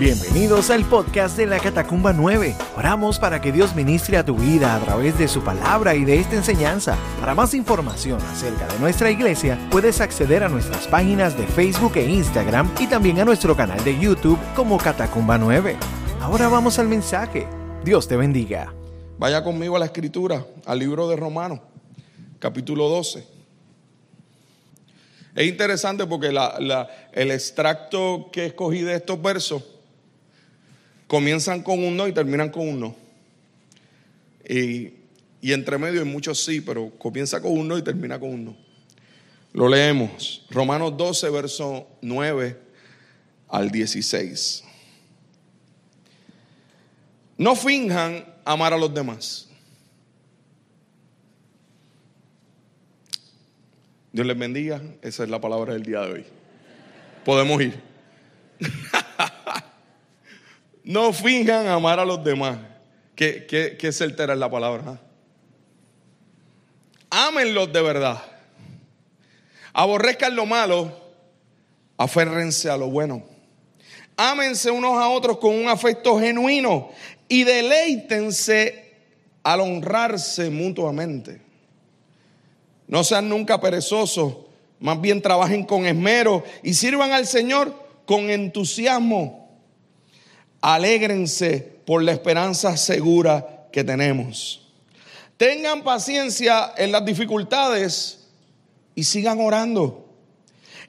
Bienvenidos al podcast de la Catacumba 9. Oramos para que Dios ministre a tu vida a través de su palabra y de esta enseñanza. Para más información acerca de nuestra iglesia, puedes acceder a nuestras páginas de Facebook e Instagram y también a nuestro canal de YouTube como Catacumba 9. Ahora vamos al mensaje. Dios te bendiga. Vaya conmigo a la escritura, al libro de Romanos, capítulo 12. Es interesante porque el extracto que escogí de estos versos comienzan con un no y terminan con un no. Y, y entre medio hay muchos sí, pero comienza con un no y termina con un no. Lo leemos. Romanos 12, verso 9 al 16. No finjan amar a los demás. Dios les bendiga. Esa es la palabra del día de hoy. Podemos ir. No finjan amar a los demás. ¿Qué, qué, qué certera es la palabra? Ámenlos de verdad. Aborrezcan lo malo. Aférrense a lo bueno. Ámense unos a otros con un afecto genuino y deleítense al honrarse mutuamente. No sean nunca perezosos, más bien trabajen con esmero y sirvan al Señor con entusiasmo Alégrense por la esperanza segura que tenemos. Tengan paciencia en las dificultades y sigan orando.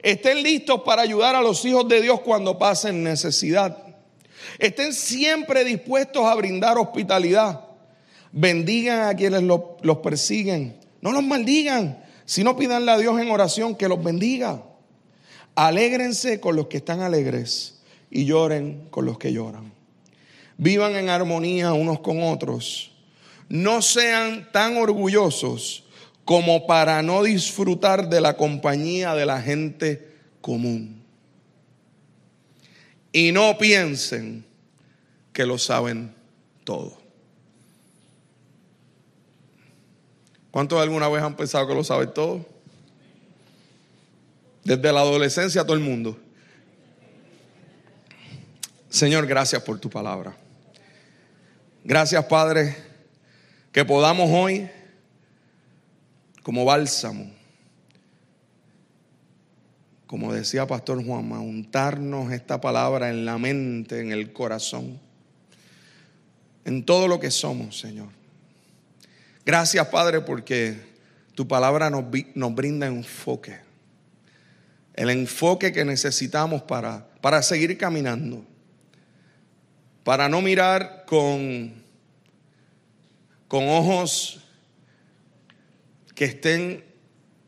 Estén listos para ayudar a los hijos de Dios cuando pasen necesidad. Estén siempre dispuestos a brindar hospitalidad. Bendigan a quienes los, persiguen. No los maldigan, sino pídanle a Dios en oración que los bendiga. Alégrense con los que están alegres y lloren con los que lloran. Vivan en armonía unos con otros. No sean tan orgullosos como para no disfrutar de la compañía de la gente común. Y no piensen que lo saben todo. ¿Cuántos alguna vez han pensado que lo saben todo? Desde la adolescencia todo el mundo. Señor, gracias por tu palabra. Gracias, Padre, que podamos hoy, como bálsamo, como decía Pastor Juanma, untarnos esta palabra en la mente, en el corazón, en todo lo que somos, Señor. Gracias, Padre, porque tu palabra nos, brinda enfoque, el enfoque que necesitamos para, para seguir caminando para no mirar con, con ojos que estén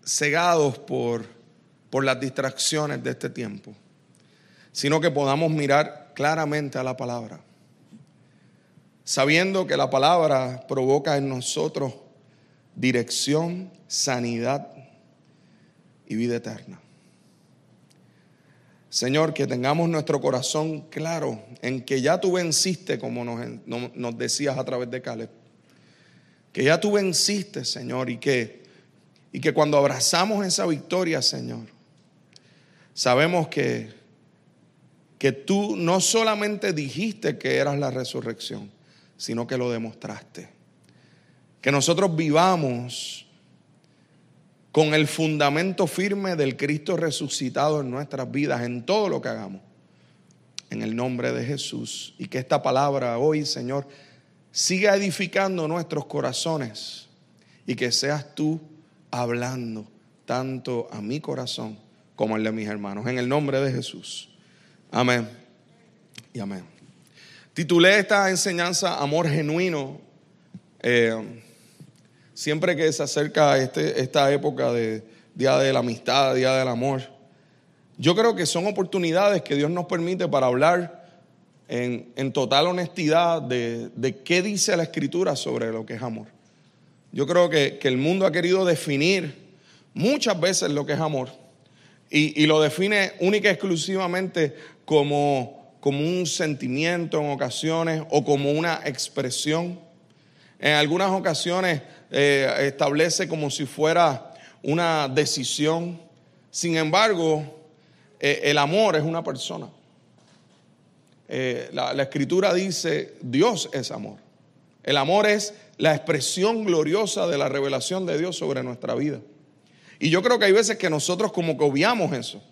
cegados por, por las distracciones de este tiempo, sino que podamos mirar claramente a la palabra, sabiendo que la palabra provoca en nosotros dirección, sanidad y vida eterna. Señor, que tengamos nuestro corazón claro en que ya tú venciste, como nos, decías a través de Caleb. Que ya tú venciste, Señor, y que, y que cuando abrazamos esa victoria, Señor, sabemos que, que tú no solamente dijiste que eras la resurrección, sino que lo demostraste. Que nosotros vivamos con el fundamento firme del Cristo resucitado en nuestras vidas, en todo lo que hagamos. En el nombre de Jesús. Y que esta palabra hoy, Señor, siga edificando nuestros corazones y que seas tú hablando tanto a mi corazón como al de mis hermanos. En el nombre de Jesús. Amén. Y amén. Titulé esta enseñanza Amor Genuino. Eh, siempre que se acerca este, esta época de Día de la Amistad, Día del Amor, yo creo que son oportunidades que Dios nos permite para hablar en, total honestidad de, qué dice la Escritura sobre lo que es amor. Yo creo que, el mundo ha querido definir muchas veces lo que es amor y, lo define única y exclusivamente como, como un sentimiento en ocasiones o como una expresión. En algunas ocasiones eh, establece como si fuera una decisión. Sin embargo, eh, el amor es una persona. eh, la, escritura dice, Dios es amor. El amor es la expresión gloriosa de la revelación de Dios sobre nuestra vida. Y yo creo que hay veces que nosotros como que obviamos eso.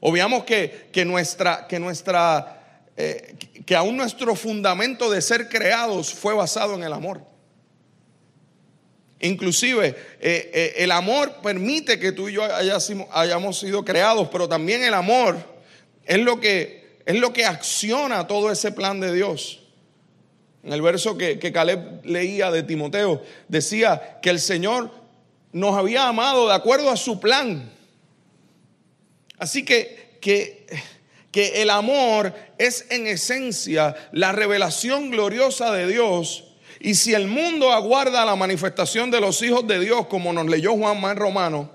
Obviamos que, que nuestra, que nuestra, que aún nuestro fundamento de ser creados fue basado en el amor. Inclusive eh, eh, el amor permite que tú y yo hayamos sido creados, pero también el amor es lo que, es lo que acciona todo ese plan de Dios. En el verso que, que Caleb leía de Timoteo, decía que el Señor nos había amado de acuerdo a su plan. Así que, que, que el amor es en esencia la revelación gloriosa de Dios. Y si el mundo aguarda la manifestación de los hijos de Dios, como nos leyó Juan más Romano,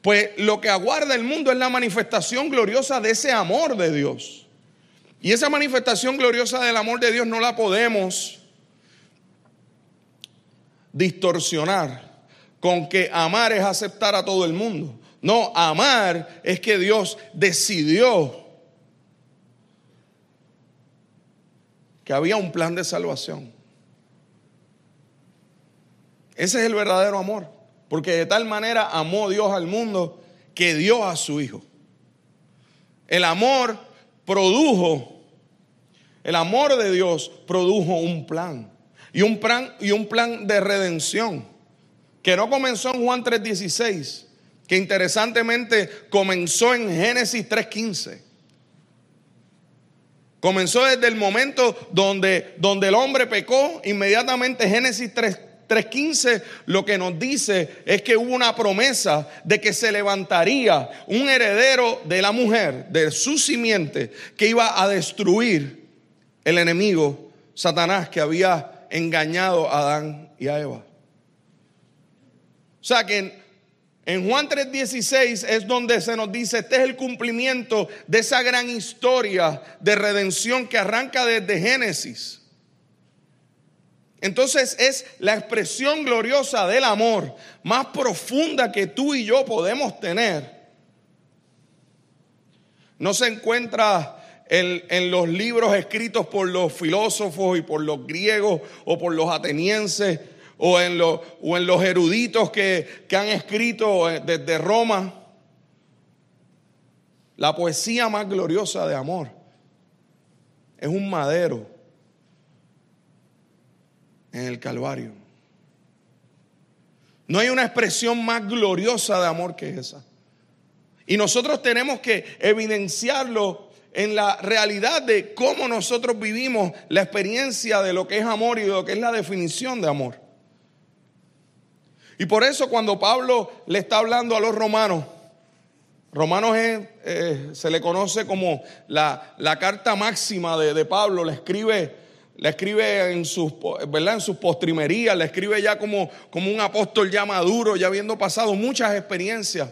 pues lo que aguarda el mundo es la manifestación gloriosa de ese amor de Dios. Y esa manifestación gloriosa del amor de Dios no la podemos distorsionar con que amar es aceptar a todo el mundo. No, amar es que Dios decidió que había un plan de salvación. Ese es el verdadero amor, porque de tal manera amó Dios al mundo que dio a su Hijo. El amor produjo, el amor de Dios produjo un plan, y un plan, y un plan de redención, que no comenzó en Juan 3:16 que interesantemente comenzó en Génesis 3.15. Comenzó desde el momento donde, donde el hombre pecó, inmediatamente Génesis 3.15 lo que nos dice es que hubo una promesa de que se levantaría un heredero de la mujer, de su simiente, que iba a destruir el enemigo, Satanás, que había engañado a Adán y a Eva. O sea que en Juan 3:16 es donde se nos dice, este es el cumplimiento de esa gran historia de redención que arranca desde Génesis. Entonces es la expresión gloriosa del amor más profunda que tú y yo podemos tener. No se encuentra en, en, los libros escritos por los filósofos y por los griegos o por los atenienses o en, o en los eruditos que, que han escrito eh, desde Roma. La poesía más gloriosa de amor es un madero en el Calvario. No hay una expresión más gloriosa de amor que esa. Y nosotros tenemos que evidenciarlo en la realidad de cómo nosotros vivimos la experiencia de lo que es amor y de lo que es la definición de amor. Y por eso cuando Pablo le está hablando a los romanos, Romanos eh, se le conoce como la, carta máxima de, Pablo, le escribe, le escribe en sus, ¿verdad? en sus postrimerías, le escribe ya como, como un apóstol ya maduro, ya habiendo pasado muchas experiencias.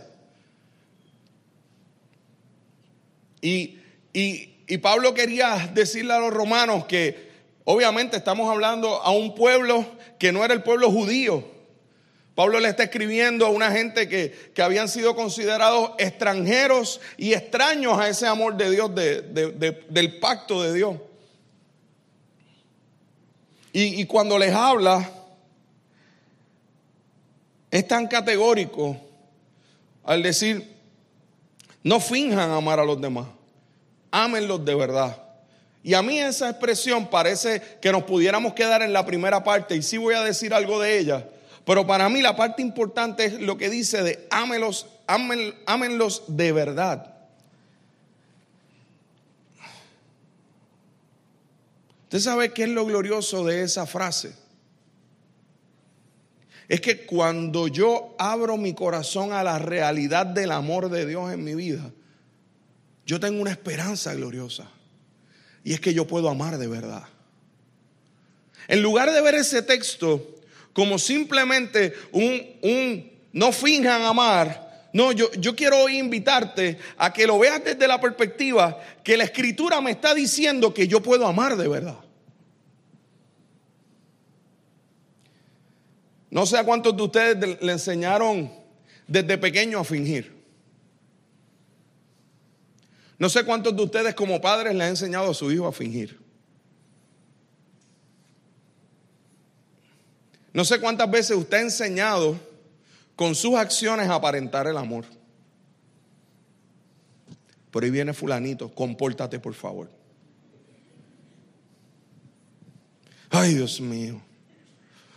Y, y Pablo quería decirle a los romanos que obviamente estamos hablando a un pueblo que no era el pueblo judío, Pablo le está escribiendo a una gente que, habían sido considerados extranjeros y extraños a ese amor de Dios, del pacto de Dios. Y, cuando les habla, es tan categórico al decir, no finjan amar a los demás, ámenlos de verdad. Y a mí esa expresión parece que nos pudiéramos quedar en la primera parte, y sí voy a decir algo de ella, pero para mí la parte importante es lo que dice de ámelos, ámenlos de verdad. ¿Usted sabe qué es lo glorioso de esa frase? Es que cuando yo abro mi corazón a la realidad del amor de Dios en mi vida, yo tengo una esperanza gloriosa. Y es que yo puedo amar de verdad. En lugar de ver ese texto como simplemente un, no finjan amar. No, yo, yo quiero invitarte a que lo veas desde la perspectiva que la escritura me está diciendo que yo puedo amar de verdad. No sé a cuántos de ustedes le enseñaron desde pequeño a fingir. No sé cuántos de ustedes como padres le han enseñado a su hijo a fingir. No sé cuántas veces usted ha enseñado con sus acciones a aparentar el amor. Por ahí viene fulanito, compórtate por favor. Ay, Dios mío.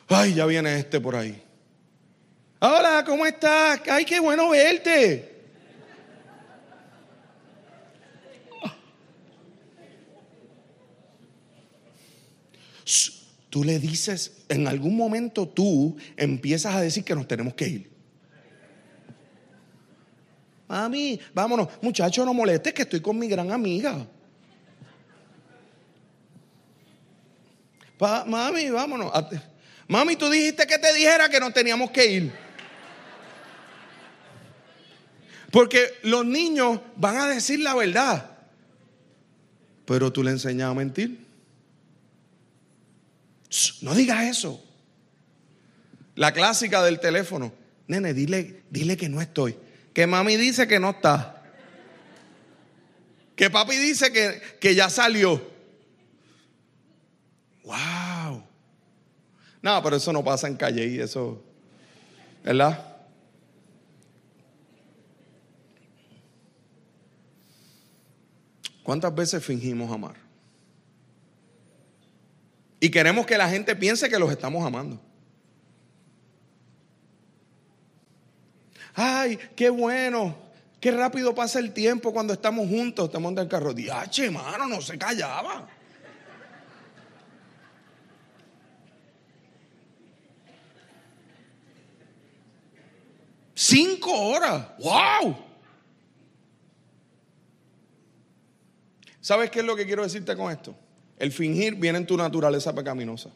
Ay, ya viene este por ahí. Hola, ¿cómo estás? Ay, qué bueno verte. Tú le dices, en algún momento tú empiezas a decir que nos tenemos que ir. Mami, vámonos. Muchacho, no molestes que estoy con mi gran amiga. mami, vámonos. Mami, tú dijiste que te dijera que nos teníamos que ir. Porque los niños van a decir la verdad. Pero tú le enseñas a mentir. No digas eso. La clásica del teléfono. Nene, dile, dile que no estoy. Que mami dice que no está. Que papi dice que, que ya salió. Wow. No, pero eso no pasa en calle y eso, ¿verdad? ¿Cuántas veces fingimos amar? Y queremos que la gente piense que los estamos amando. Ay, qué bueno. Qué rápido pasa el tiempo cuando estamos juntos. Te monta el carro. Diache, mano, no se callaba. Cinco horas. ¡Wow! ¿Sabes qué es lo que quiero decirte con esto? El fingir viene en tu naturaleza pecaminosa.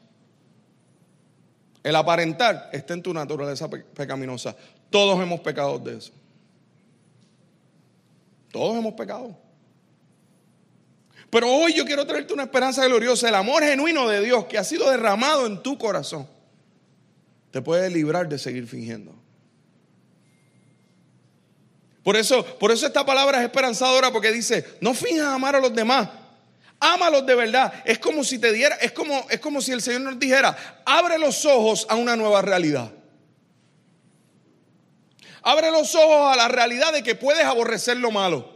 El aparentar está en tu naturaleza pecaminosa. Todos hemos pecado de eso. Todos hemos pecado. Pero hoy yo quiero traerte una esperanza gloriosa. El amor genuino de Dios que ha sido derramado en tu corazón te puede librar de seguir fingiendo. Por eso, por eso esta palabra es esperanzadora porque dice, no finjas amar a los demás, ámalos de verdad. Es como si te diera, es como, es como si el Señor nos dijera, abre los ojos a una nueva realidad. Abre los ojos a la realidad de que puedes aborrecer lo malo.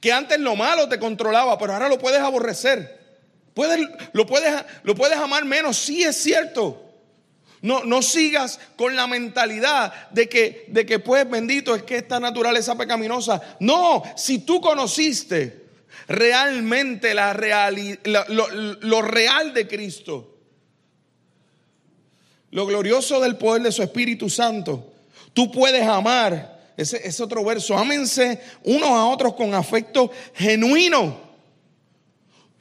Que antes lo malo te controlaba, pero ahora lo puedes aborrecer. Puedes, lo, puedes, lo puedes amar menos, sí es cierto. No, no sigas con la mentalidad de que, de que pues bendito es que esta naturaleza pecaminosa. No, si tú conociste realmente la lo, real de Cristo, lo glorioso del poder de su Espíritu Santo, tú puedes amar. Ese es otro verso. Ámense unos a otros con afecto genuino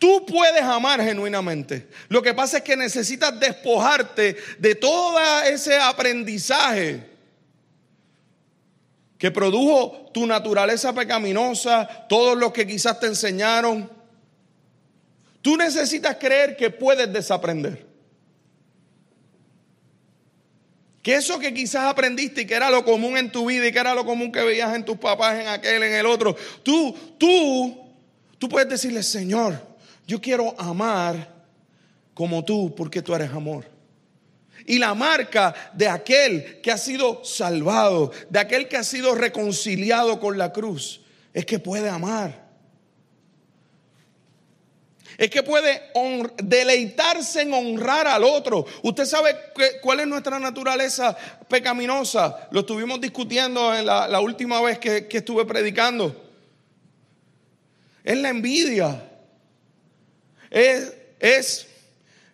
Tú puedes amar genuinamente. Lo que pasa es que necesitas despojarte de todo ese aprendizaje que produjo tu naturaleza pecaminosa, todos los que quizás te enseñaron. Tú necesitas creer que puedes desaprender. Que eso que quizás aprendiste y que era lo común en tu vida y que era lo común que veías en tus papás, en aquel, en el otro, tú, tú, tú puedes decirle, Señor, yo quiero amar como tú porque tú eres amor. Y la marca de aquel que ha sido salvado, de aquel que ha sido reconciliado con la cruz, es que puede amar. Es que puede deleitarse en honrar al otro. Usted sabe cuál es nuestra naturaleza pecaminosa. Lo estuvimos discutiendo en la, última vez que, que estuve predicando. Es la envidia es, es,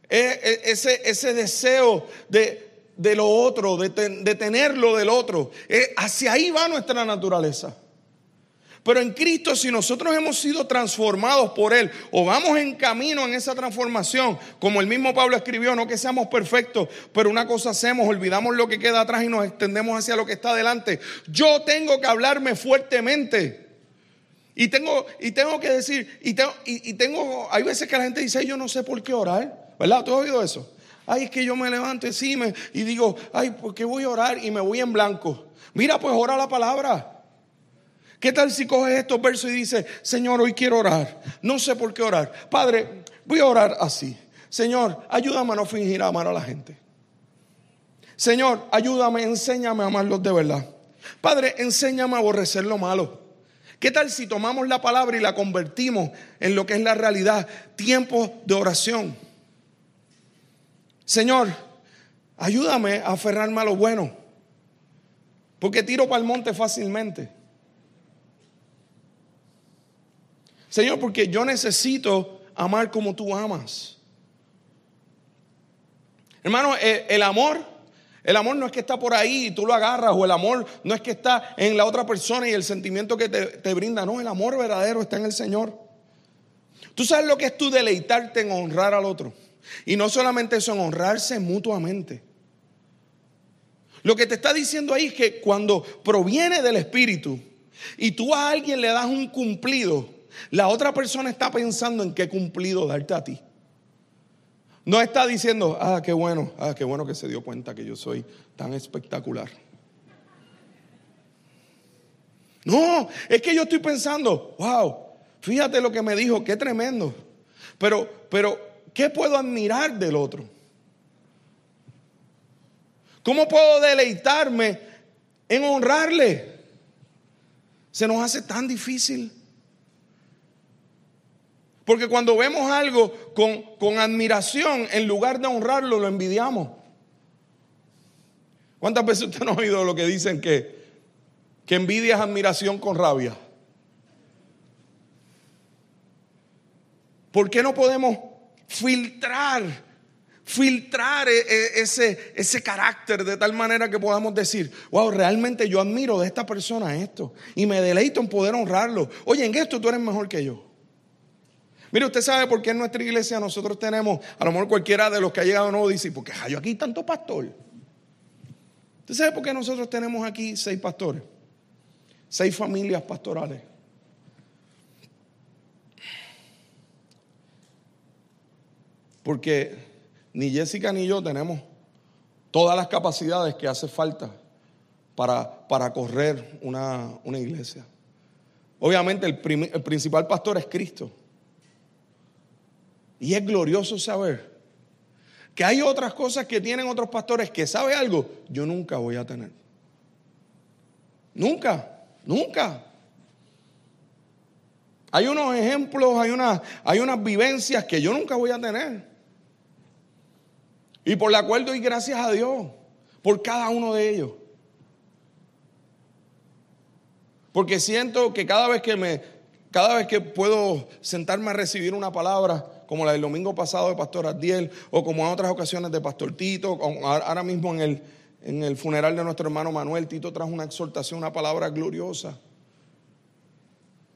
ese, ese, deseo de, de, lo otro, de, de tenerlo del otro. hacia ahí va nuestra naturaleza. Pero en Cristo, si nosotros hemos sido transformados por Él o vamos en camino en esa transformación, como el mismo Pablo escribió, no que seamos perfectos, pero una cosa hacemos, olvidamos lo que queda atrás y nos extendemos hacia lo que está adelante. Yo tengo que hablarme fuertemente. Y tengo, y tengo que decir, y tengo, y, tengo, hay veces que la gente dice, yo no sé por qué orar, ¿verdad? ¿Tú has oído eso? Ay, es que yo me levanto encima y digo, ay, ¿por qué voy a orar? Y me voy en blanco. Mira, pues ora la palabra. ¿Qué tal si coges estos versos y dices, Señor, hoy quiero orar? No sé por qué orar. Padre, voy a orar así. Señor, ayúdame a no fingir amar a la gente. Señor, ayúdame, enséñame a amarlos de verdad. Padre, enséñame a aborrecer lo malo. ¿Qué tal si tomamos la palabra y la convertimos en lo que es la realidad? Tiempo de oración. Señor, ayúdame a aferrarme a lo bueno. Porque tiro para el monte fácilmente. Señor, porque yo necesito amar como tú amas. Hermano, el, amor, el amor no es que está por ahí y tú lo agarras, o el amor no es que está en la otra persona y el sentimiento que te, te brinda. No, el amor verdadero está en el Señor. Tú sabes lo que es tú deleitarte en honrar al otro. Y no solamente eso, en honrarse mutuamente. Lo que te está diciendo ahí es que cuando proviene del Espíritu y tú a alguien le das un cumplido, la otra persona está pensando en qué cumplido darte a ti. No está diciendo, ah, qué bueno, ah, qué bueno que se dio cuenta que yo soy tan espectacular. No, es que yo estoy pensando, wow, fíjate lo que me dijo, qué tremendo. Pero, pero, ¿qué puedo admirar del otro? ¿Cómo puedo deleitarme en honrarle? Se nos hace tan difícil. Porque cuando vemos algo con, admiración, en lugar de honrarlo, lo envidiamos. ¿Cuántas veces usted no ha oído lo que dicen que, que envidia es admiración con rabia? ¿Por qué no podemos filtrar, filtrar e, e, ese, ese carácter de tal manera que podamos decir, wow, realmente yo admiro de esta persona esto y me deleito en poder honrarlo? Oye, en esto tú eres mejor que yo. Mire, usted sabe por qué en nuestra iglesia nosotros tenemos, a lo mejor cualquiera de los que ha llegado nuevo dice, porque yo aquí tanto pastor. ¿Usted sabe por qué nosotros tenemos aquí seis pastores? Seis familias pastorales. Porque ni Jessica ni yo tenemos todas las capacidades que hace falta para, para correr una, iglesia. Obviamente el principal pastor es Cristo. Y es glorioso saber que hay otras cosas que tienen otros pastores que sabe algo, yo nunca voy a tener. Nunca, nunca. Hay unos ejemplos, hay, una, hay unas vivencias que yo nunca voy a tener. Y por la cual doy gracias a Dios por cada uno de ellos. Porque siento que cada vez que me, cada vez que puedo sentarme a recibir una palabra, como la del domingo pasado de Pastor Adiel, o como en otras ocasiones de Pastor Tito, ahora mismo en el, en el funeral de nuestro hermano Manuel, Tito trajo una exhortación, una palabra gloriosa.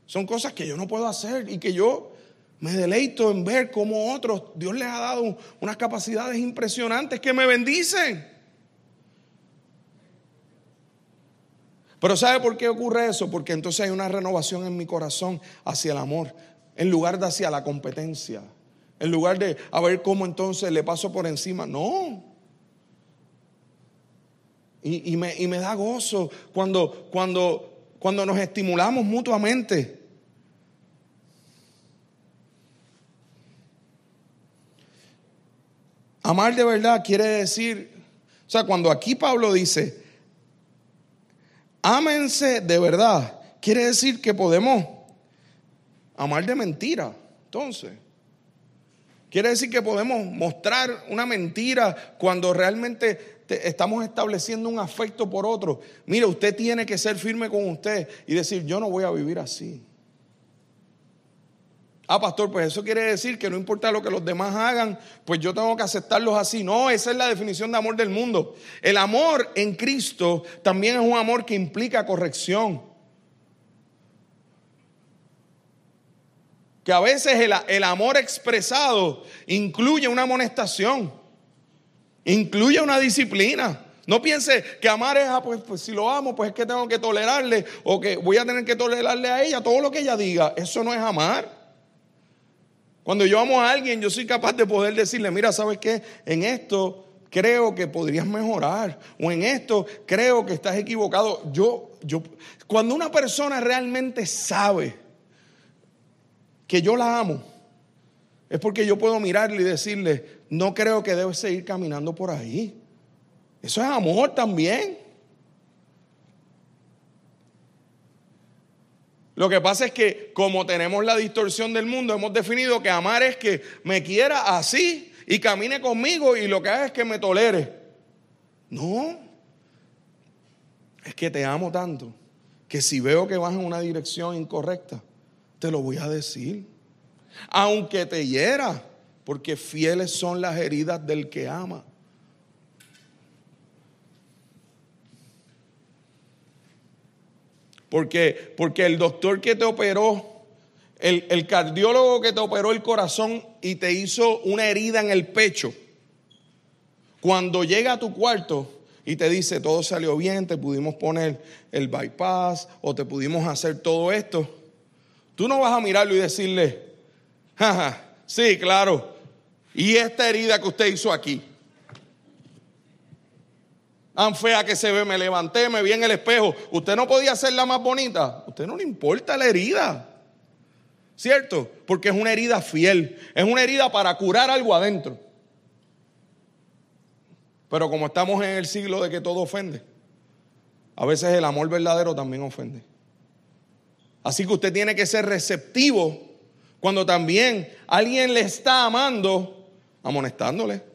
Son cosas que yo no puedo hacer y que yo me deleito en ver cómo otros, Dios les ha dado unas capacidades impresionantes que me bendicen. Pero ¿sabe por qué ocurre eso? Porque entonces hay una renovación en mi corazón hacia el amor, en lugar de hacia la competencia. En lugar de a ver cómo entonces le paso por encima. No. Y, me, da gozo cuando, cuando, cuando nos estimulamos mutuamente. Amar de verdad quiere decir, o sea, cuando aquí Pablo dice, ámense de verdad, quiere decir que podemos amar de mentira. Entonces, Quiere decir que podemos mostrar una mentira cuando realmente estamos estableciendo un afecto por otro. Mire, usted tiene que ser firme con usted y decir, yo no voy a vivir así. Ah, pastor, pues eso quiere decir que no importa lo que los demás hagan, pues yo tengo que aceptarlos así. No, esa es la definición de amor del mundo. El amor en Cristo también es un amor que implica corrección. que a veces el, amor expresado incluye una amonestación, incluye una disciplina. No piense que amar es, ah, pues, pues, si lo amo, pues es que tengo que tolerarle o que voy a tener que tolerarle a ella todo lo que ella diga. Eso no es amar. Cuando yo amo a alguien, yo soy capaz de poder decirle, mira, ¿sabes qué? En esto creo que podrías mejorar. O en esto creo que estás equivocado. Yo, yo, cuando una persona realmente sabe que yo la amo, es porque yo puedo mirarle y decirle, no creo que debes seguir caminando por ahí. Eso es amor también. Lo que pasa es que como tenemos la distorsión del mundo, hemos definido que amar es que me quiera así y camine conmigo y lo que haga es que me tolere. No, es que te amo tanto que si veo que vas en una dirección incorrecta, te lo voy a decir. Aunque te hiera, porque fieles son las heridas del que ama. Porque, porque el doctor que te operó, el, el cardiólogo que te operó el corazón y te hizo una herida en el pecho, cuando llega a tu cuarto y te dice todo salió bien, te pudimos poner el bypass o te pudimos hacer todo esto, tú no vas a mirarlo y decirle, jaja, sí, claro, y esta herida que usted hizo aquí tan fea que se ve, me levanté, me vi en el espejo. Usted no podía hacerla más bonita. usted no le importa la herida. ¿Cierto? Porque es una herida fiel. Es una herida para curar algo adentro. Pero como estamos en el siglo de que todo ofende, a veces el amor verdadero también ofende. Así que usted tiene que ser receptivo cuando también alguien le está amando, amonestándole.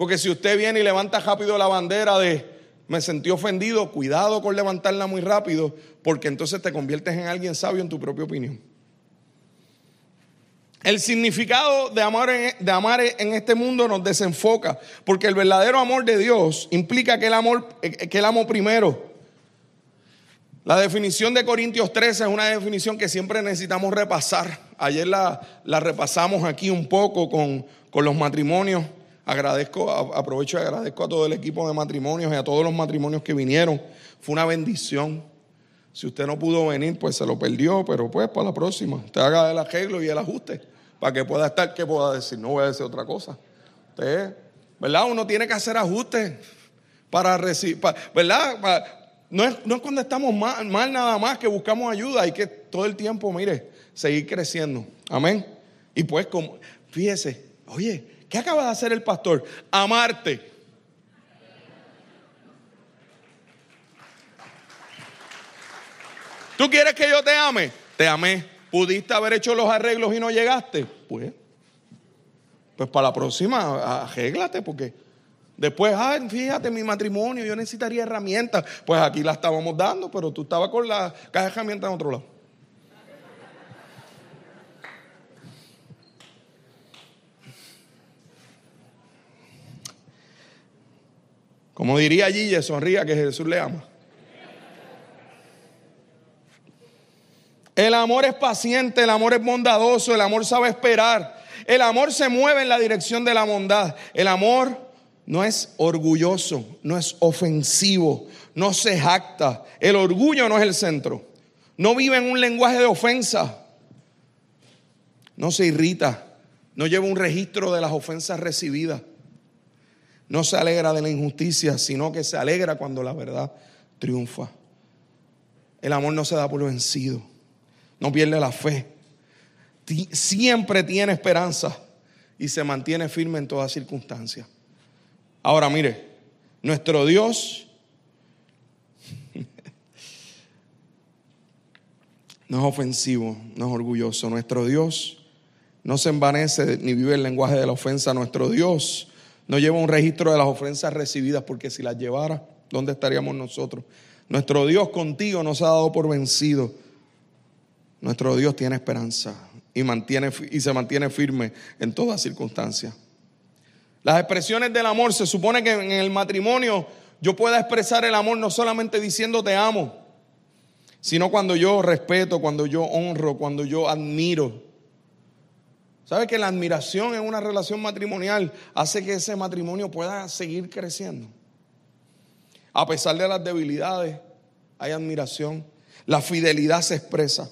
Porque si usted viene y levanta rápido la bandera de me sentí ofendido, cuidado con levantarla muy rápido, porque entonces te conviertes en alguien sabio en tu propia opinión. El significado de amar, en, de amar en este mundo nos desenfoca, porque el verdadero amor de Dios implica que el amor, que el amo primero. La definición de Corintios 13 es una definición que siempre necesitamos repasar. Ayer la, la repasamos aquí un poco con, con los matrimonios. Agradezco, aprovecho y agradezco a todo el equipo de matrimonios y a todos los matrimonios que vinieron. Fue una bendición. Si usted no pudo venir, pues se lo perdió, pero pues para la próxima, usted haga el arreglo y el ajuste para que pueda estar, que pueda decir, no voy a decir otra cosa. Usted, ¿verdad? Uno tiene que hacer ajustes para recibir, ¿verdad? no, es, no es cuando estamos mal, mal nada más que buscamos ayuda, hay que todo el tiempo, mire, seguir creciendo. Amén. Y pues, como, fíjese, oye, ¿Qué acaba de hacer el pastor? Amarte. ¿Tú quieres que yo te ame? Te amé. ¿Pudiste haber hecho los arreglos y no llegaste? Pues, pues para la próxima, arréglate porque después, ay, fíjate, mi matrimonio, yo necesitaría herramientas. Pues aquí la estábamos dando, pero tú estabas con la caja de herramientas en otro lado. Como diría Gille, sonría que Jesús le ama. El amor es paciente, el amor es bondadoso, el amor sabe esperar. El amor se mueve en la dirección de la bondad. El amor no es orgulloso, no es ofensivo, no se jacta. El orgullo no es el centro. No vive en un lenguaje de ofensa. No se irrita. No lleva un registro de las ofensas recibidas no se alegra de la injusticia, sino que se alegra cuando la verdad triunfa. El amor no se da por vencido, no pierde la fe, siempre tiene esperanza y se mantiene firme en todas circunstancias. Ahora mire, nuestro Dios no es ofensivo, no es orgulloso. Nuestro Dios no se envanece ni vive el lenguaje de la ofensa. Nuestro Dios no lleva un registro de las ofensas recibidas, porque si las llevara, ¿dónde estaríamos nosotros? Nuestro Dios contigo nos ha dado por vencido. Nuestro Dios tiene esperanza y, mantiene, y se mantiene firme en todas circunstancias. Las expresiones del amor, se supone que en el matrimonio yo pueda expresar el amor no solamente diciendo te amo, sino cuando yo respeto, cuando yo honro, cuando yo admiro. ¿Sabe que la admiración en una relación matrimonial hace que ese matrimonio pueda seguir creciendo? A pesar de las debilidades, hay admiración. La fidelidad se expresa.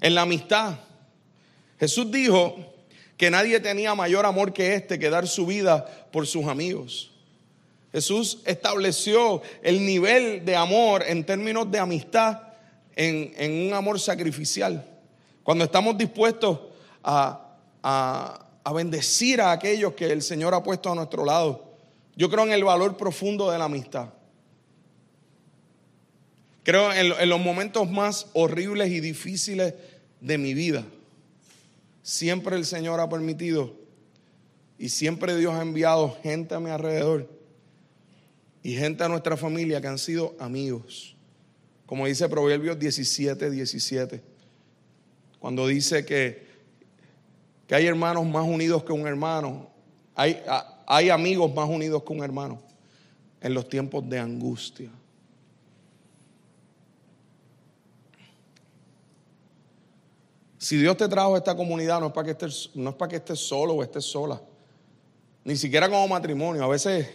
En la amistad, Jesús dijo que nadie tenía mayor amor que este, que dar su vida por sus amigos. Jesús estableció el nivel de amor en términos de amistad en, un amor sacrificial. Cuando estamos dispuestos a, a, bendecir a aquellos que el Señor ha puesto a nuestro lado. Yo creo en el valor profundo de la amistad. Creo en, en los momentos más horribles y difíciles de mi vida. Siempre el Señor ha permitido y siempre Dios ha enviado gente a mi alrededor y gente a nuestra familia que han sido amigos. Como dice Proverbios 17, 17. Cuando dice que, que hay hermanos más unidos que un hermano. Hay, hay amigos más unidos que un hermano en los tiempos de angustia. Si Dios te trajo a esta comunidad, no es para que estés, no es para que estés solo o estés sola. Ni siquiera como matrimonio. A veces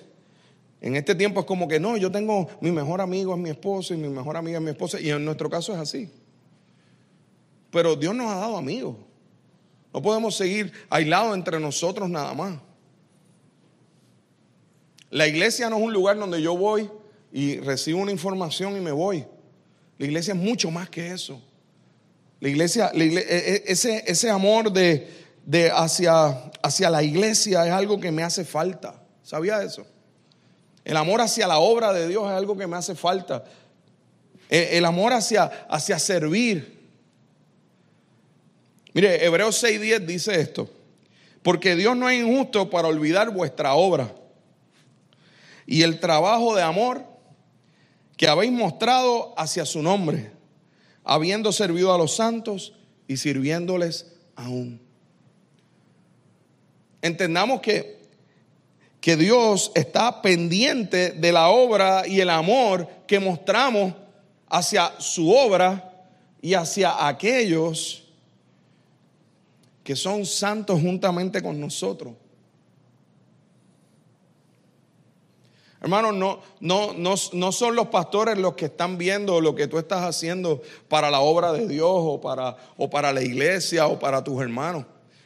en este tiempo es como que no, yo tengo mi mejor amigo es mi esposo y mi mejor amiga es mi esposa. Y en nuestro caso es así. Pero Dios nos ha dado amigos. No podemos seguir aislados entre nosotros nada más. La iglesia no es un lugar donde yo voy y recibo una información y me voy. La iglesia es mucho más que eso. La iglesia, e, e, ese, ese amor de, de hacia, hacia la iglesia es algo que me hace falta. ¿Sabía eso? El amor hacia la obra de Dios es algo que me hace falta. E, el, amor hacia, hacia servir. Mire, Hebreos 6:10 dice esto. Porque Dios no es injusto para olvidar vuestra obra y el trabajo de amor que habéis mostrado hacia su nombre, habiendo servido a los santos y sirviéndoles aún. Entendamos que que Dios está pendiente de la obra y el amor que mostramos hacia su obra y hacia aquellos que son santos juntamente con nosotros. Hermanos, no, no, no, no, son los pastores los que están viendo lo que tú estás haciendo para la obra de Dios o para, o para la iglesia o para tus hermanos.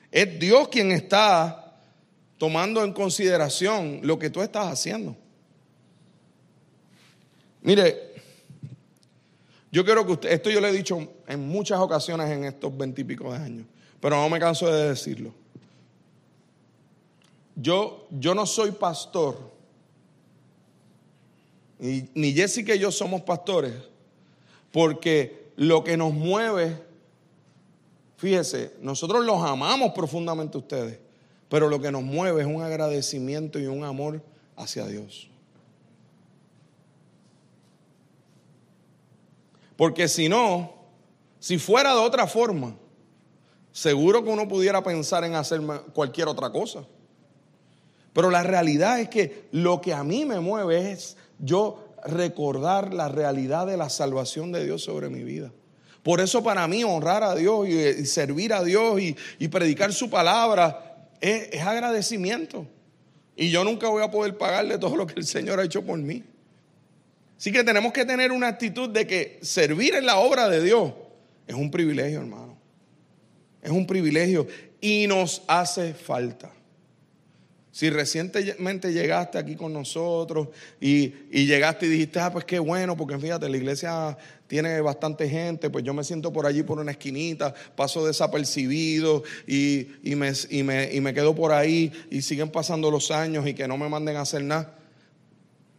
Es Dios quien está tomando en consideración lo que tú estás haciendo. Mire, yo quiero que usted, esto yo le he dicho en muchas ocasiones en estos veintipico de años, pero no me canso de decirlo. Yo, yo no soy pastor, ni, ni Jessica y yo somos pastores, porque lo que nos mueve, fíjese, nosotros los amamos profundamente a ustedes, pero lo que nos mueve es un agradecimiento y un amor hacia Dios. Porque si no, si fuera de otra forma, seguro que uno pudiera pensar en hacer cualquier otra cosa. Pero la realidad es que lo que a mí me mueve es yo recordar la realidad de la salvación de Dios sobre mi vida. Por eso para mí honrar a Dios y, servir a Dios y, predicar su palabra es, agradecimiento. Y yo nunca voy a poder pagarle todo lo que el Señor ha hecho por mí. Así que tenemos que tener una actitud de que servir en la obra de Dios es un privilegio, hermano. Es un privilegio y nos hace falta. Si recientemente llegaste aquí con nosotros y, llegaste y dijiste, ah, pues qué bueno, porque fíjate, la iglesia tiene bastante gente, pues yo me siento por allí por una esquinita, paso desapercibido y, y, me, y, me, y me quedo por ahí y siguen pasando los años y que no me manden a hacer nada.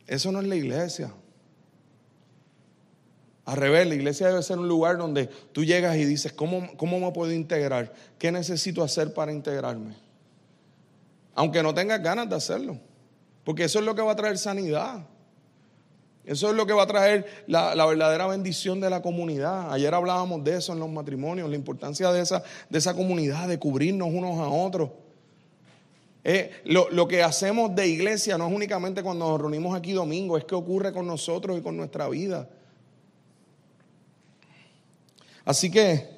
Eso no es la iglesia. Al revés, la iglesia debe ser un lugar donde tú llegas y dices, ¿cómo, cómo me puedo integrar? ¿Qué necesito hacer para integrarme? aunque no tengas ganas de hacerlo. Porque eso es lo que va a traer sanidad. Eso es lo que va a traer la, verdadera bendición de la comunidad. Ayer hablábamos de eso en los matrimonios, la importancia de esa, de esa comunidad, de cubrirnos unos a otros. Eh, lo, lo, que hacemos de iglesia no es únicamente cuando nos reunimos aquí domingo, es que ocurre con nosotros y con nuestra vida. Así que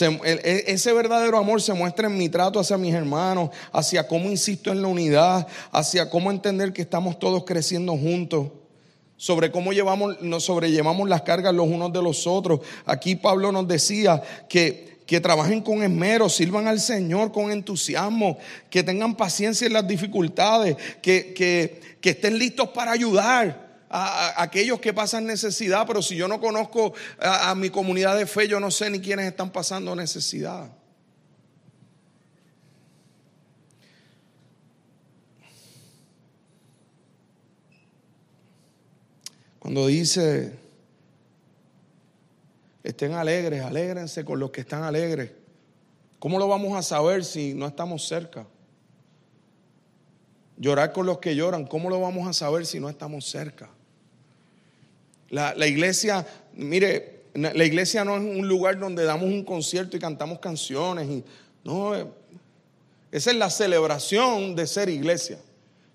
e, ese verdadero amor se muestra en mi trato hacia mis hermanos, hacia cómo insisto en la unidad, hacia cómo entender que estamos todos creciendo juntos, sobre cómo llevamos, nos sobrellevamos las cargas los unos de los otros. Aquí Pablo nos decía que, que trabajen con esmero, sirvan al Señor con entusiasmo, que tengan paciencia en las dificultades, que, que, que estén listos para ayudar. A, aquellos que pasan necesidad, pero si yo no conozco a, a mi comunidad de fe, yo no sé ni quiénes están pasando necesidad. Cuando dice, estén alegres, alégrense con los que están alegres. ¿Cómo lo vamos a saber si no estamos cerca? Llorar con los que lloran, ¿cómo lo vamos a saber si no estamos cerca? La, la, iglesia, mire, la iglesia no es un lugar donde damos un concierto y cantamos canciones. Y, no, esa es la celebración de ser iglesia.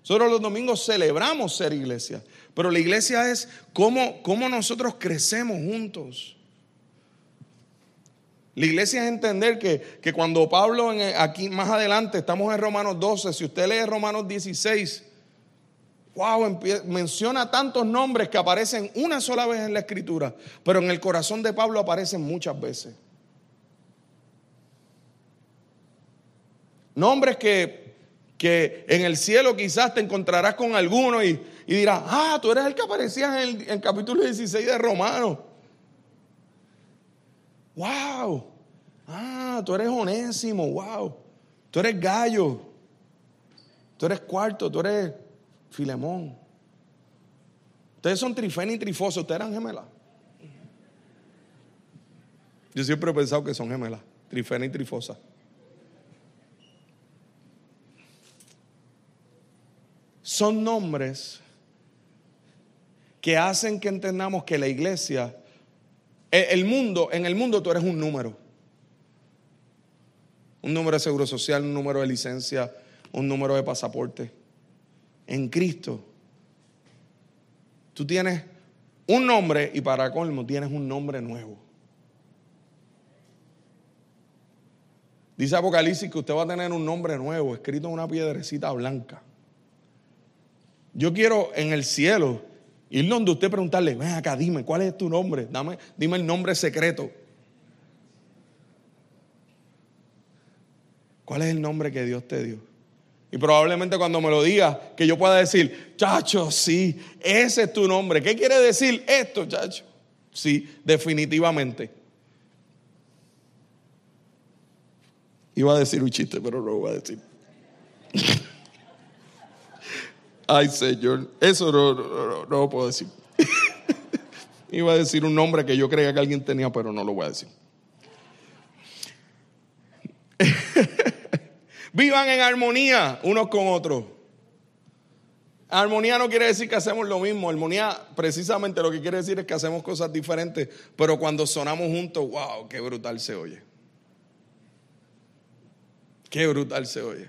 Nosotros los domingos celebramos ser iglesia, pero la iglesia es cómo, cómo nosotros crecemos juntos. La iglesia es entender que, que cuando Pablo aquí más adelante, estamos en Romanos 12, si usted lee Romanos 16, wow, menciona tantos nombres que aparecen una sola vez en la escritura, pero en el corazón de Pablo aparecen muchas veces. Nombres que que en el cielo quizás te encontrarás con alguno y, dirás, ah, tú eres el que aparecías en el, capítulo 16 de Romanos. Wow. Ah, tú eres onésimo, wow. Tú eres gallo. Tú eres cuarto, tú eres Filemón. Ustedes son trifena y trifosa, ustedes eran gemelas. Yo siempre he pensado que son gemelas, trifena y trifosa. son nombres que hacen que entendamos que la iglesia, el mundo, en el mundo tú eres un número. Un número de seguro social, un número de licencia, un número de pasaporte. En Cristo, tú tienes un nombre y para colmo tienes un nombre nuevo. Dice Apocalipsis que usted va a tener un nombre nuevo, escrito en una piedrecita blanca. Yo quiero en el cielo ir donde usted preguntarle, ven acá, dime, ¿cuál es tu nombre? Dame, dime el nombre secreto. ¿Cuál es el nombre que Dios te dio? Y probablemente cuando me lo diga, que yo pueda decir, chacho, sí, ese es tu nombre. ¿Qué quiere decir esto, chacho? Sí, definitivamente. Iba a decir un chiste, pero no lo voy a decir. Ay, Señor, eso no, no, lo puedo decir. Iba a decir un nombre que yo creía que alguien tenía, pero no lo voy a decir. Vivan en armonía unos con otros. Armonía no quiere decir que hacemos lo mismo. Armonía precisamente lo que quiere decir es que hacemos cosas diferentes, pero cuando sonamos juntos, wow, qué brutal se oye. Qué brutal se oye.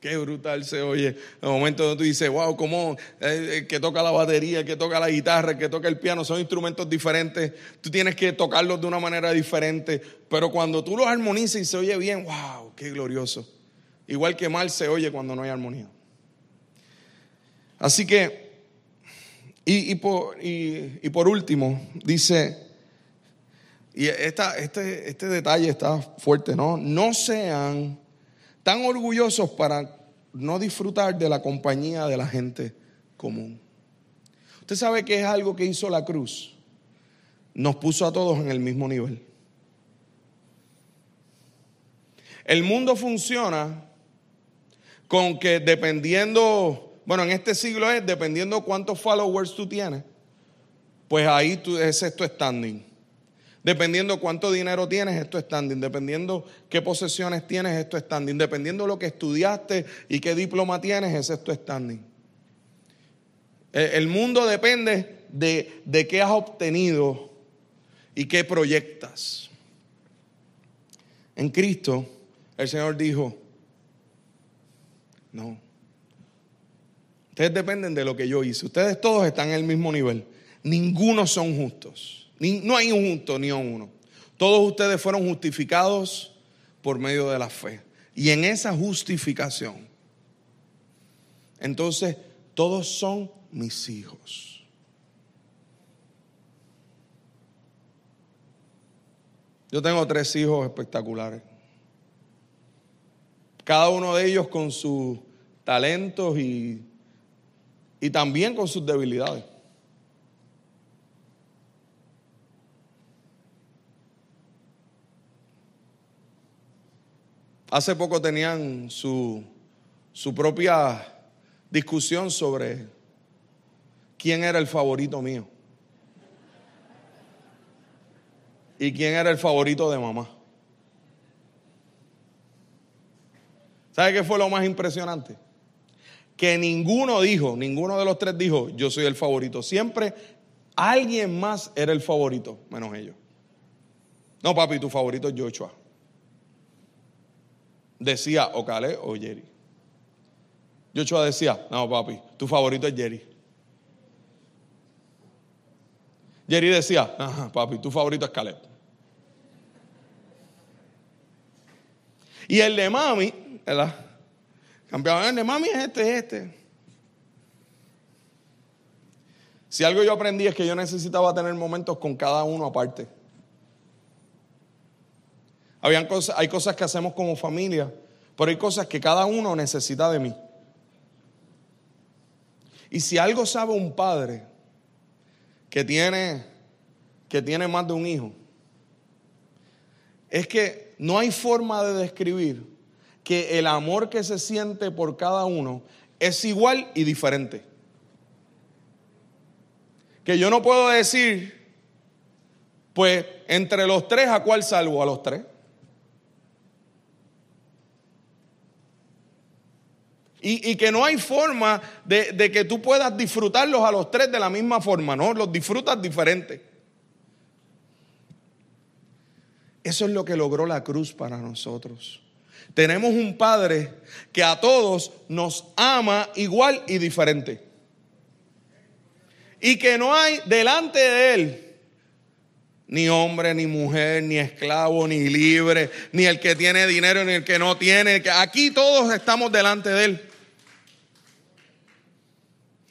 Qué brutal se oye. En el momento donde tú dices, wow, cómo eh, eh, que toca la batería, que toca la guitarra, que toca el piano, son instrumentos diferentes. Tú tienes que tocarlos de una manera diferente. Pero cuando tú los armonizas y se oye bien, wow, qué glorioso. Igual que mal se oye cuando no hay armonía. Así que, y, por, y, por, último, dice, y esta, este, este detalle está fuerte, ¿no? No sean tan orgullosos para no disfrutar de la compañía de la gente común. Usted sabe que es algo que hizo la cruz. Nos puso a todos en el mismo nivel. El mundo funciona con que dependiendo, bueno, en este siglo es dependiendo cuántos followers tú tienes, pues ahí tú, ese es tu standing. Dependiendo cuánto dinero tienes, esto es standing. Dependiendo qué posesiones tienes, esto es standing. Dependiendo lo que estudiaste y qué diploma tienes, ese es tu standing. El mundo depende de, de qué has obtenido y qué proyectas. En Cristo, el Señor dijo, no. Ustedes dependen de lo que yo hice. Ustedes todos están en el mismo nivel. Ninguno son justos no hay un justo ni uno. Todos ustedes fueron justificados por medio de la fe. Y en esa justificación, entonces todos son mis hijos. Yo tengo tres hijos espectaculares. Cada uno de ellos con sus talentos y, y también con sus debilidades. Hace poco tenían su, su propia discusión sobre quién era el favorito mío y quién era el favorito de mamá. ¿Sabe qué fue lo más impresionante? Que ninguno dijo, ninguno de los tres dijo, yo soy el favorito. Siempre alguien más era el favorito, menos ellos. No, papi, tu favorito es Joshua decía o Caleb o Jerry. Joshua decía, no papi, tu favorito es Jerry. Jerry decía, papi, tu favorito es Caleb. Y el de mami, ¿verdad? El de mami es este, es este. Si algo yo aprendí es que yo necesitaba tener momentos con cada uno aparte cosas, hay cosas que hacemos como familia, pero hay cosas que cada uno necesita de mí. Y si algo sabe un padre que tiene, que tiene más de un hijo, es que no hay forma de describir que el amor que se siente por cada uno es igual y diferente. Que yo no puedo decir, pues entre los tres, ¿a cuál salvo? A los tres. Y, que no hay forma de, que tú puedas disfrutarlos a los tres de la misma forma, ¿no? Los disfrutas diferente. Eso es lo que logró la cruz para nosotros. Tenemos un Padre que a todos nos ama igual y diferente. Y que no hay delante de Él ni hombre, ni mujer, ni esclavo, ni libre, ni el que tiene dinero, ni el que no tiene. Aquí todos estamos delante de Él.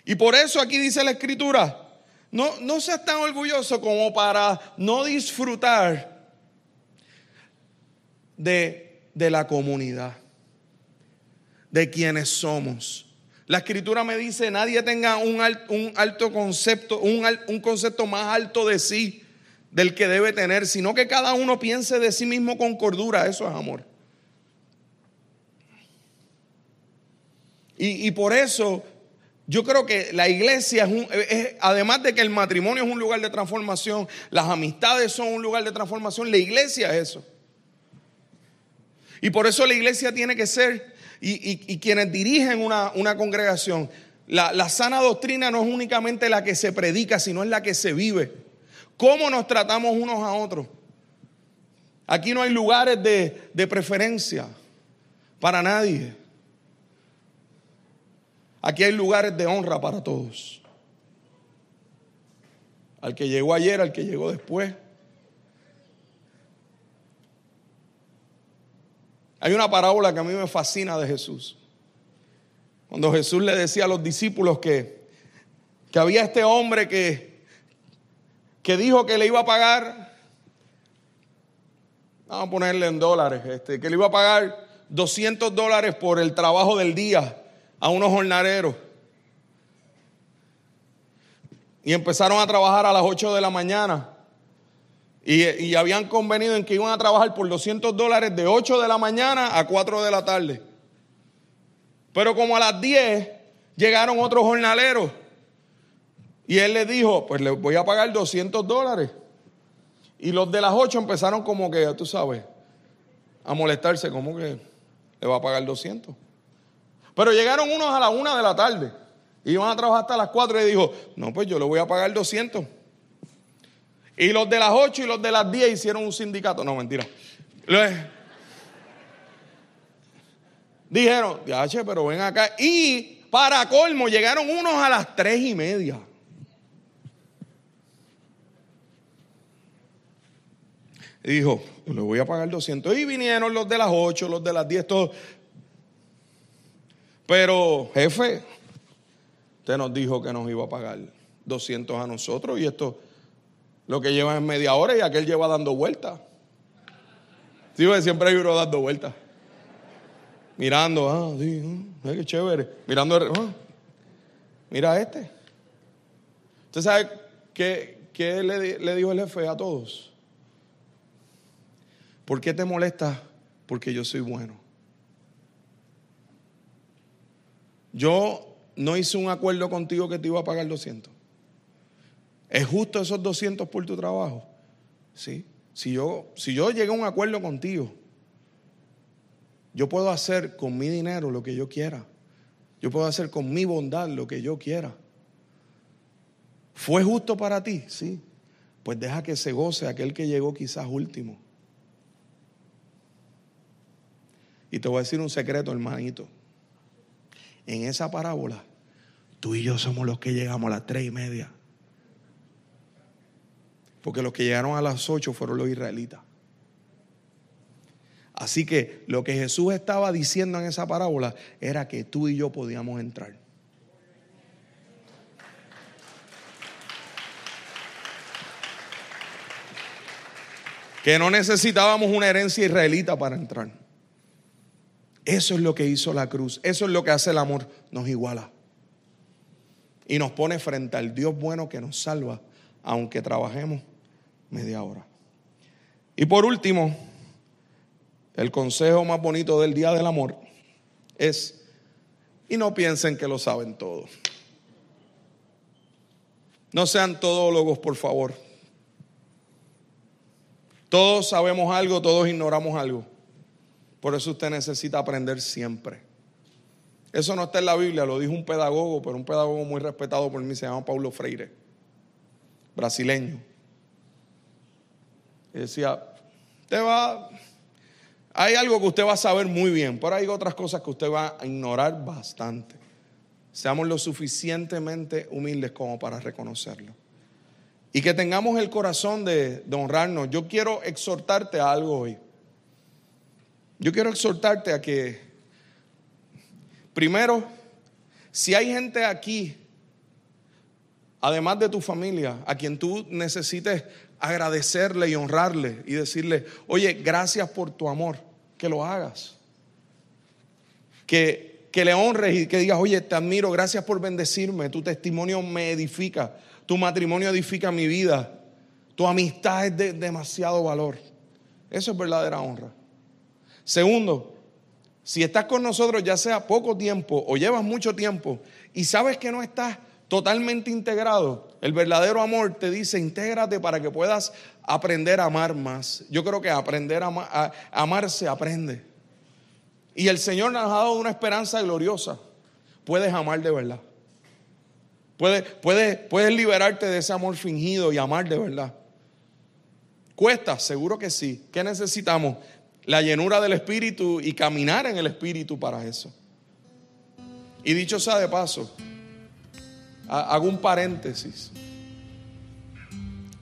Y por eso aquí dice la escritura, no, no seas tan orgulloso como para no disfrutar de, la comunidad, de quienes somos. La escritura me dice, nadie tenga un, alto concepto, un, concepto más alto de sí del que debe tener, sino que cada uno piense de sí mismo con cordura, eso es amor. Y, y por eso yo creo que la iglesia es, un, además de que el matrimonio es un lugar de transformación, las amistades son un lugar de transformación, la iglesia es eso. Y por eso la iglesia tiene que ser, y, quienes dirigen una, congregación, la, la, sana doctrina no es únicamente la que se predica, sino es la que se vive. ¿Cómo nos tratamos unos a otros? Aquí no hay lugares de, de preferencia para nadie. Aquí hay lugares de honra para todos. Al que llegó ayer, al que llegó después. Hay una parábola que a mí me fascina de Jesús. Cuando Jesús le decía a los discípulos que, que había este hombre que, que dijo que le iba a pagar, vamos a ponerle en dólares, este, que le iba a pagar 200 dólares por el trabajo del día a unos jornaleros. Y empezaron a trabajar a las 8 de la mañana. Y, habían convenido en que iban a trabajar por 200 dólares de 8 de la mañana a 4 de la tarde. Pero como a las 10 llegaron otros jornaleros. Y él les dijo, pues les voy a pagar 200 dólares. Y los de las 8 empezaron como que, tú sabes, a molestarse, como que le va a pagar 200. Pero llegaron unos a la una de la tarde. Iban a trabajar hasta las cuatro y dijo, no, pues yo le voy a pagar 200. Y los de las ocho y los de las diez hicieron un sindicato. No, mentira. Dijeron, ya, pero ven acá. Y para colmo, llegaron unos a las tres y media. Y dijo, le voy a pagar 200. Y vinieron los de las ocho, los de las diez, todos. Pero, jefe, usted nos dijo que nos iba a pagar 200 a nosotros y esto lo que lleva es media hora y aquel lleva dando vueltas. Sí, siempre hay uno dando vueltas. Mirando, ah, sí, ah, qué chévere. Mirando, ah, mira este. ¿Usted sabe qué, qué le, le dijo el jefe a todos? ¿Por qué te molesta? Porque yo soy bueno. Yo no hice un acuerdo contigo que te iba a pagar 200. ¿Es justo esos 200 por tu trabajo? Sí. Si yo, si yo llegué a un acuerdo contigo, yo puedo hacer con mi dinero lo que yo quiera. Yo puedo hacer con mi bondad lo que yo quiera. ¿Fue justo para ti? Sí. Pues deja que se goce aquel que llegó quizás último. Y te voy a decir un secreto, hermanito. En esa parábola, tú y yo somos los que llegamos a las tres y media. Porque los que llegaron a las ocho fueron los israelitas. Así que lo que Jesús estaba diciendo en esa parábola era que tú y yo podíamos entrar. Que no necesitábamos una herencia israelita para entrar. Eso es lo que hizo la cruz. Eso es lo que hace el amor. Nos iguala. Y nos pone frente al Dios bueno que nos salva, aunque trabajemos media hora. Y por último, el consejo más bonito del Día del Amor es, y no piensen que lo saben todo. No sean todólogos, por favor. Todos sabemos algo, todos ignoramos algo. Por eso usted necesita aprender siempre. Eso no está en la Biblia, lo dijo un pedagogo, pero un pedagogo muy respetado por mí, se llama Paulo Freire, brasileño. Y decía, usted va, hay algo que usted va a saber muy bien, pero hay otras cosas que usted va a ignorar bastante. Seamos lo suficientemente humildes como para reconocerlo. Y que tengamos el corazón de, de honrarnos. Yo quiero exhortarte a algo hoy. Yo quiero exhortarte a que, primero, si hay gente aquí, además de tu familia, a quien tú necesites agradecerle y honrarle y decirle, oye, gracias por tu amor, que lo hagas. Que, que le honres y que digas, oye, te admiro, gracias por bendecirme, tu testimonio me edifica, tu matrimonio edifica mi vida, tu amistad es de demasiado valor. Eso es verdadera honra. Segundo, si estás con nosotros ya sea poco tiempo o llevas mucho tiempo y sabes que no estás totalmente integrado, el verdadero amor te dice, intégrate para que puedas aprender a amar más. Yo creo que aprender a, amar se aprende. Y el Señor nos ha dado una esperanza gloriosa. Puedes amar de verdad. Puedes, puedes, puedes liberarte de ese amor fingido y amar de verdad. ¿Cuesta? Seguro que sí. ¿Qué necesitamos? la llenura del Espíritu y caminar en el Espíritu para eso. Y dicho sea de paso, hago un paréntesis.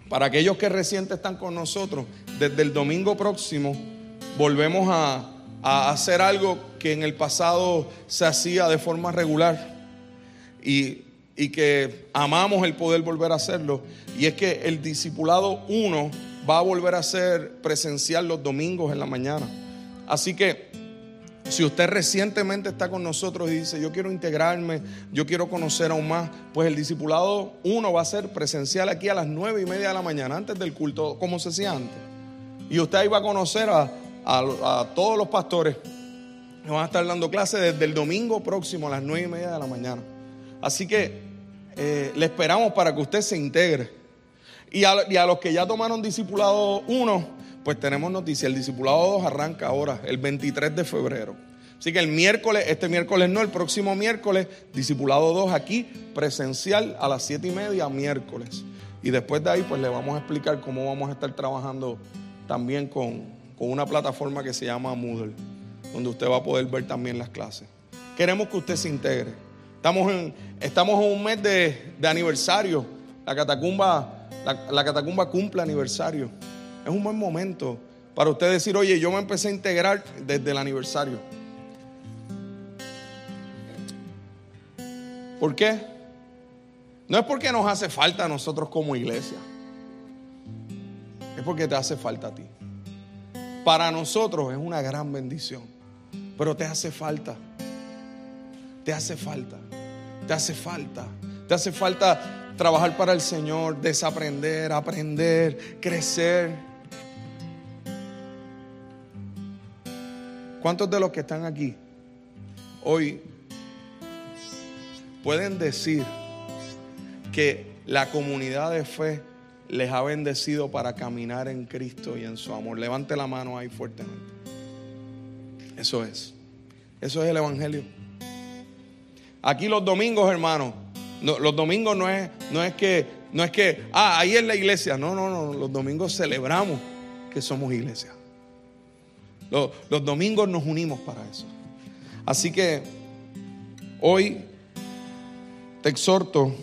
Para aquellos que recién están con nosotros, desde el domingo próximo volvemos a, hacer algo que en el pasado se hacía de forma regular y, y que amamos el poder volver a hacerlo. Y es que el discipulado 1 va a volver a ser presencial los domingos en la mañana. Así que si usted recientemente está con nosotros y dice, yo quiero integrarme, yo quiero conocer aún más, pues el discipulado uno va a ser presencial aquí a las nueve y media de la mañana, antes del culto, como se hacía antes. Y usted ahí va a conocer a, todos los pastores que van a estar dando clases desde el domingo próximo a las nueve y media de la mañana. Así que eh, le esperamos para que usted se integre. Y a, los que ya tomaron discipulado 1, pues tenemos noticia. El discipulado 2 arranca ahora, el 23 de febrero. Así que el miércoles, este miércoles no, el próximo miércoles, discipulado 2 aquí, presencial a las 7 y media, miércoles. Y después de ahí, pues le vamos a explicar cómo vamos a estar trabajando también con, una plataforma que se llama Moodle, donde usted va a poder ver también las clases. Queremos que usted se integre. Estamos en, estamos un mes de, de aniversario. La catacumba la, catacumba cumple aniversario. Es un buen momento para usted decir, oye, yo me empecé a integrar desde el aniversario. ¿Por qué? No es porque nos hace falta a nosotros como iglesia. Es porque te hace falta a ti. para nosotros es una gran bendición. Pero te hace falta. Te hace falta. Te hace falta. Te hace falta trabajar para el Señor, desaprender, aprender, crecer. ¿Cuántos de los que están aquí hoy pueden decir que la comunidad de fe les ha bendecido para caminar en Cristo y en su amor. Levante la mano ahí fuertemente. Eso es. Eso es el Evangelio. Aquí los domingos, hermano. los domingos no es, no es que, no es que, ah, ahí es la iglesia. No, no, no. Los domingos celebramos que somos iglesia. Los, domingos nos unimos para eso. Así que hoy te exhorto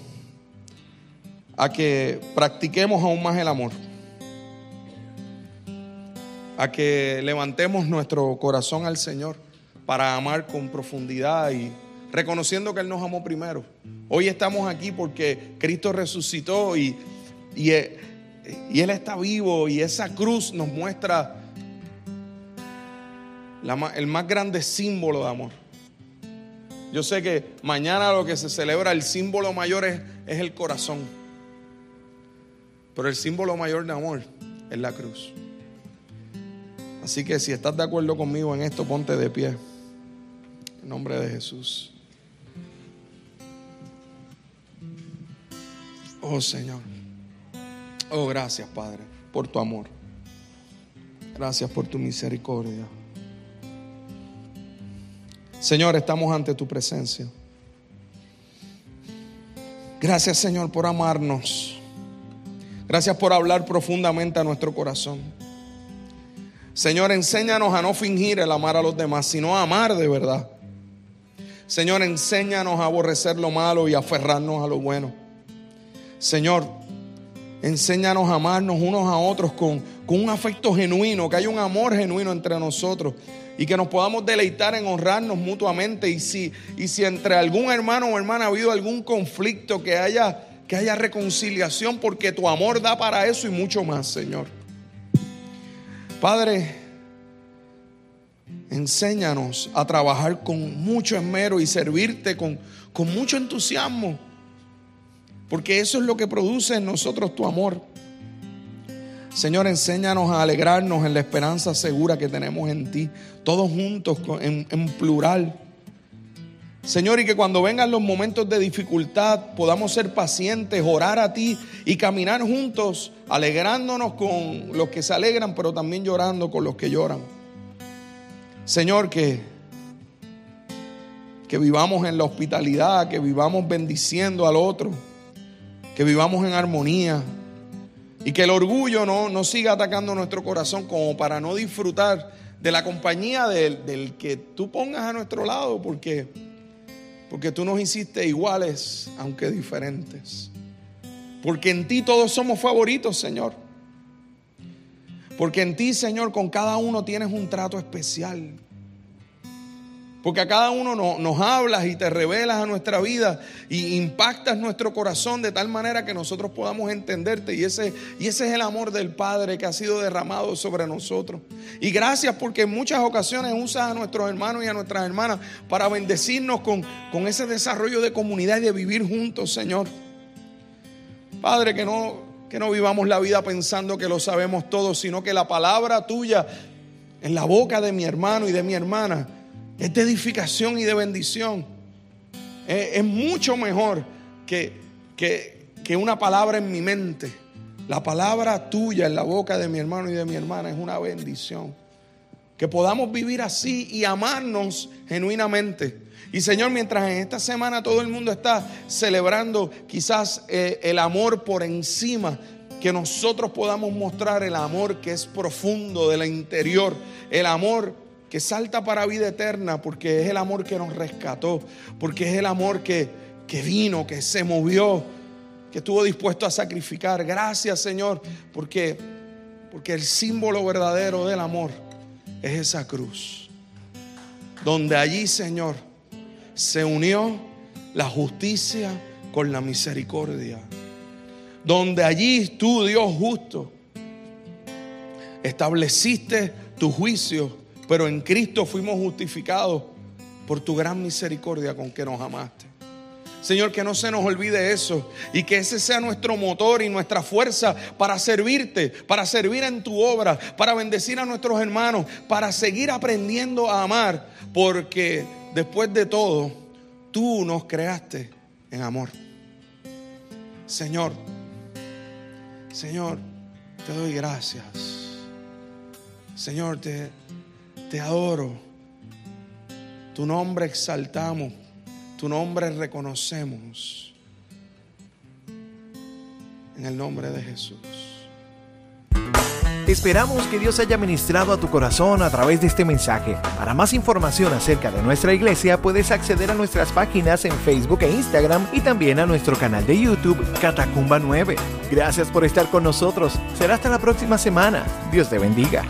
a que practiquemos aún más el amor, a que levantemos nuestro corazón al Señor para amar con profundidad y reconociendo que Él nos amó primero. Hoy estamos aquí porque Cristo resucitó y, y, Él está vivo y esa cruz nos muestra el más grande símbolo de amor. Yo sé que mañana lo que se celebra, el símbolo mayor es, el corazón. Pero el símbolo mayor de amor es la cruz. Así que si estás de acuerdo conmigo en esto, ponte de pie. En nombre de Jesús. Oh Señor. Oh, gracias Padre por tu amor. Gracias por tu misericordia. Señor, estamos ante tu presencia. Gracias Señor por amarnos. Gracias por hablar profundamente a nuestro corazón. Señor, enséñanos a no fingir el amar a los demás, sino a amar de verdad. Señor, enséñanos a aborrecer lo malo y aferrarnos a lo bueno. Señor, enséñanos a amarnos unos a otros con, con un afecto genuino, que haya un amor genuino entre nosotros y que nos podamos deleitar en honrarnos mutuamente. Y si, y si entre algún hermano o hermana ha habido algún conflicto, que haya que haya reconciliación, porque tu amor da para eso y mucho más, Señor. Padre, enséñanos a trabajar con mucho esmero y servirte con, con mucho entusiasmo, porque eso es lo que produce en nosotros tu amor. Señor, enséñanos a alegrarnos en la esperanza segura que tenemos en ti, todos juntos en, en plural Señor, y que cuando vengan los momentos de dificultad podamos ser pacientes, orar a ti y caminar juntos, alegrándonos con los que se alegran, pero también llorando con los que lloran. Señor, que, que vivamos en la hospitalidad, que vivamos bendiciendo al otro, que vivamos en armonía y que el orgullo no, no siga atacando nuestro corazón como para no disfrutar de la compañía del, del que tú pongas a nuestro lado, porque porque tú nos hiciste iguales, aunque diferentes. Porque en ti todos somos favoritos, Señor. Porque en ti, Señor, con cada uno tienes un trato especial. Porque a cada uno nos hablas y te revelas a nuestra vida y impactas nuestro corazón de tal manera que nosotros podamos entenderte. Y ese, y ese es el amor del Padre que ha sido derramado sobre nosotros. Y gracias porque en muchas ocasiones usas a nuestros hermanos y a nuestras hermanas para bendecirnos con, con ese desarrollo de comunidad y de vivir juntos, Señor. Padre, que no, que no vivamos la vida pensando que lo sabemos todo, sino que la palabra tuya en la boca de mi hermano y de mi hermana es de edificación y de bendición. Es, mucho mejor que, que, que una palabra en mi mente. La palabra tuya en la boca de mi hermano y de mi hermana es una bendición. Que podamos vivir así y amarnos genuinamente. Y Señor, mientras en esta semana todo el mundo está celebrando quizás eh, el amor por encima, que nosotros podamos mostrar el amor que es profundo de la interior, el amor que salta para vida eterna porque es el amor que nos rescató, porque es el amor que, que vino, que se movió, que estuvo dispuesto a sacrificar. Gracias Señor, porque, porque el símbolo verdadero del amor es esa cruz. Donde allí, Señor, se unió la justicia con la misericordia. Donde allí tú, Dios justo, estableciste tu juicio, pero en Cristo fuimos justificados por tu gran misericordia con que nos amaste. Señor, que no se nos olvide eso y que ese sea nuestro motor y nuestra fuerza para servirte, para servir en tu obra, para bendecir a nuestros hermanos, para seguir aprendiendo a amar, porque después de todo, tú nos creaste en amor. Señor, Señor, te doy gracias. Señor, te, te adoro. Tu nombre exaltamos tu nombre reconocemos. En el nombre de Jesús. Esperamos que Dios haya ministrado a tu corazón a través de este mensaje. Para más información acerca de nuestra iglesia puedes acceder a nuestras páginas en Facebook e Instagram y también a nuestro canal de YouTube Catacumba 9. Gracias por estar con nosotros. Será hasta la próxima semana. Dios te bendiga.